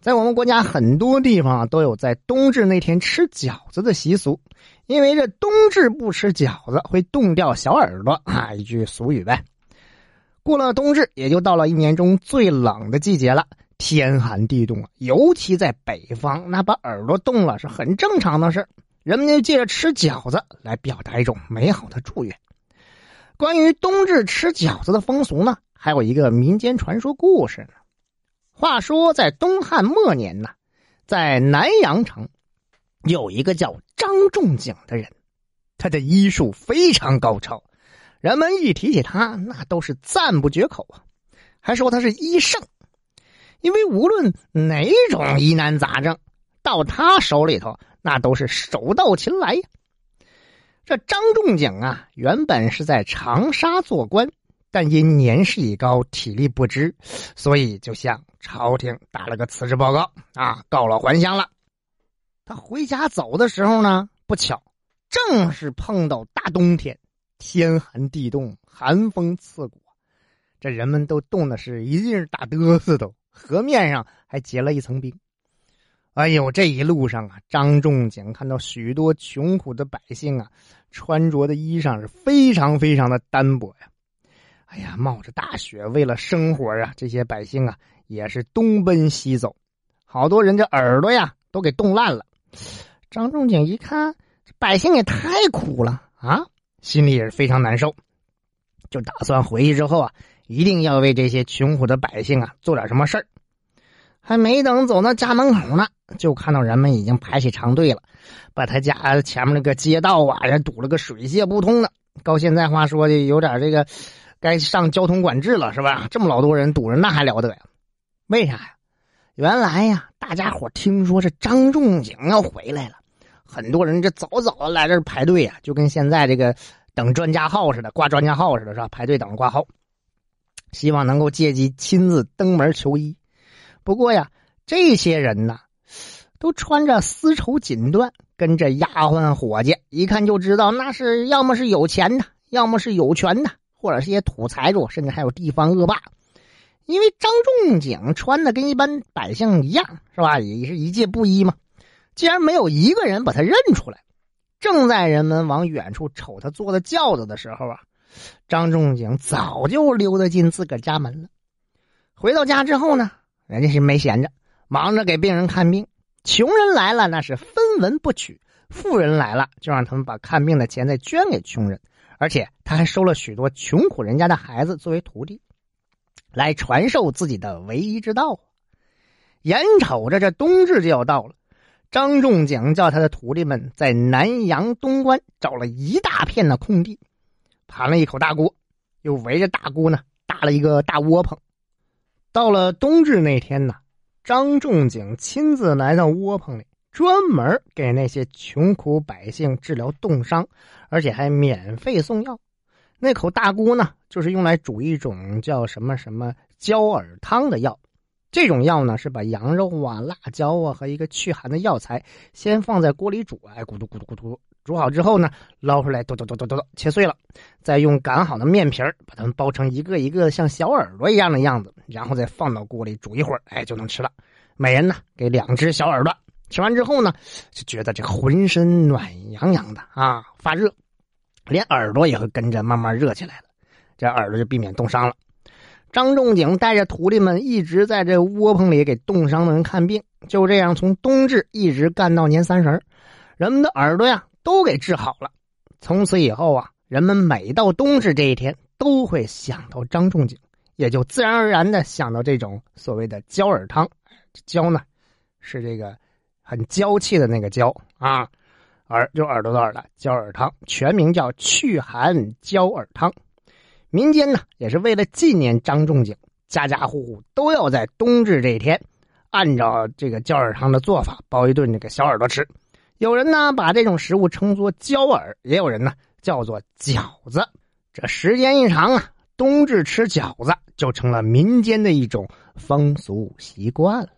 在我们国家很多地方都有在冬至那天吃饺子的习俗，因为这冬至不吃饺子会冻掉小耳朵啊，一句俗语呗。过了冬至，也就到了一年中最冷的季节了，天寒地冻啊，尤其在北方，那把耳朵冻了是很正常的事人们就借着吃饺子来表达一种美好的祝愿。关于冬至吃饺子的风俗呢，还有一个民间传说故事呢。话说，在东汉末年呢，在南阳城有一个叫张仲景的人，他的医术非常高超，人们一提起他，那都是赞不绝口啊，还说他是医圣，因为无论哪种疑难杂症，到他手里头，那都是手到擒来呀。这张仲景啊，原本是在长沙做官。但因年事已高，体力不支，所以就向朝廷打了个辞职报告啊，告老还乡了。他回家走的时候呢，不巧正是碰到大冬天，天寒地冻，寒风刺骨，这人们都冻的是一劲打嘚瑟，都河面上还结了一层冰。哎呦，这一路上啊，张仲景看到许多穷苦的百姓啊，穿着的衣裳是非常非常的单薄呀。哎呀，冒着大雪，为了生活啊，这些百姓啊也是东奔西走，好多人这耳朵呀都给冻烂了。张仲景一看，这百姓也太苦了啊，心里也是非常难受，就打算回去之后啊，一定要为这些穷苦的百姓啊做点什么事儿。还没等走到家门口呢，就看到人们已经排起长队了，把他家前面那个街道啊，人堵了个水泄不通的。高现在话说的，有点这个。该上交通管制了是吧？这么老多人堵着，那还了得呀？为啥呀？原来呀，大家伙听说这张仲景要回来了，很多人这早早的来这排队呀，就跟现在这个等专家号似的，挂专家号似的，是吧？排队等着挂号，希望能够借机亲自登门求医。不过呀，这些人呢，都穿着丝绸锦缎，跟着丫鬟伙计，一看就知道那是要么是有钱的，要么是有权的。或者是些土财主，甚至还有地方恶霸，因为张仲景穿的跟一般百姓一样，是吧？也是一介布衣嘛。既然没有一个人把他认出来，正在人们往远处瞅他坐的轿子的时候啊，张仲景早就溜达进自个家门了。回到家之后呢，人家是没闲着，忙着给病人看病。穷人来了，那是分文不取；富人来了，就让他们把看病的钱再捐给穷人。而且他还收了许多穷苦人家的孩子作为徒弟，来传授自己的唯一之道。眼瞅着这冬至就要到了，张仲景叫他的徒弟们在南阳东关找了一大片的空地，盘了一口大锅，又围着大锅呢搭了一个大窝棚。到了冬至那天呢，张仲景亲自来到窝棚里。专门给那些穷苦百姓治疗冻伤，而且还免费送药。那口大锅呢，就是用来煮一种叫什么什么焦耳汤的药。这种药呢，是把羊肉啊、辣椒啊和一个驱寒的药材先放在锅里煮，哎，咕嘟咕嘟咕嘟，煮好之后呢，捞出来，嘟嘟嘟嘟嘟切碎了，再用擀好的面皮把它们包成一个一个像小耳朵一样的样子，然后再放到锅里煮一会儿，哎，就能吃了。每人呢，给两只小耳朵。吃完之后呢，就觉得这浑身暖洋洋的啊，发热，连耳朵也会跟着慢慢热起来了，这耳朵就避免冻伤了。张仲景带着徒弟们一直在这窝棚里给冻伤的人看病，就这样从冬至一直干到年三十人们的耳朵呀都给治好了。从此以后啊，人们每到冬至这一天都会想到张仲景，也就自然而然的想到这种所谓的焦耳汤。焦呢，是这个。很娇气的那个娇啊，耳就耳朵的耳的焦耳汤，全名叫祛寒焦耳汤。民间呢也是为了纪念张仲景，家家户户都要在冬至这一天，按照这个焦耳汤的做法包一顿这个小耳朵吃。有人呢把这种食物称作焦耳，也有人呢叫做饺子。这时间一长啊，冬至吃饺子就成了民间的一种风俗习惯了。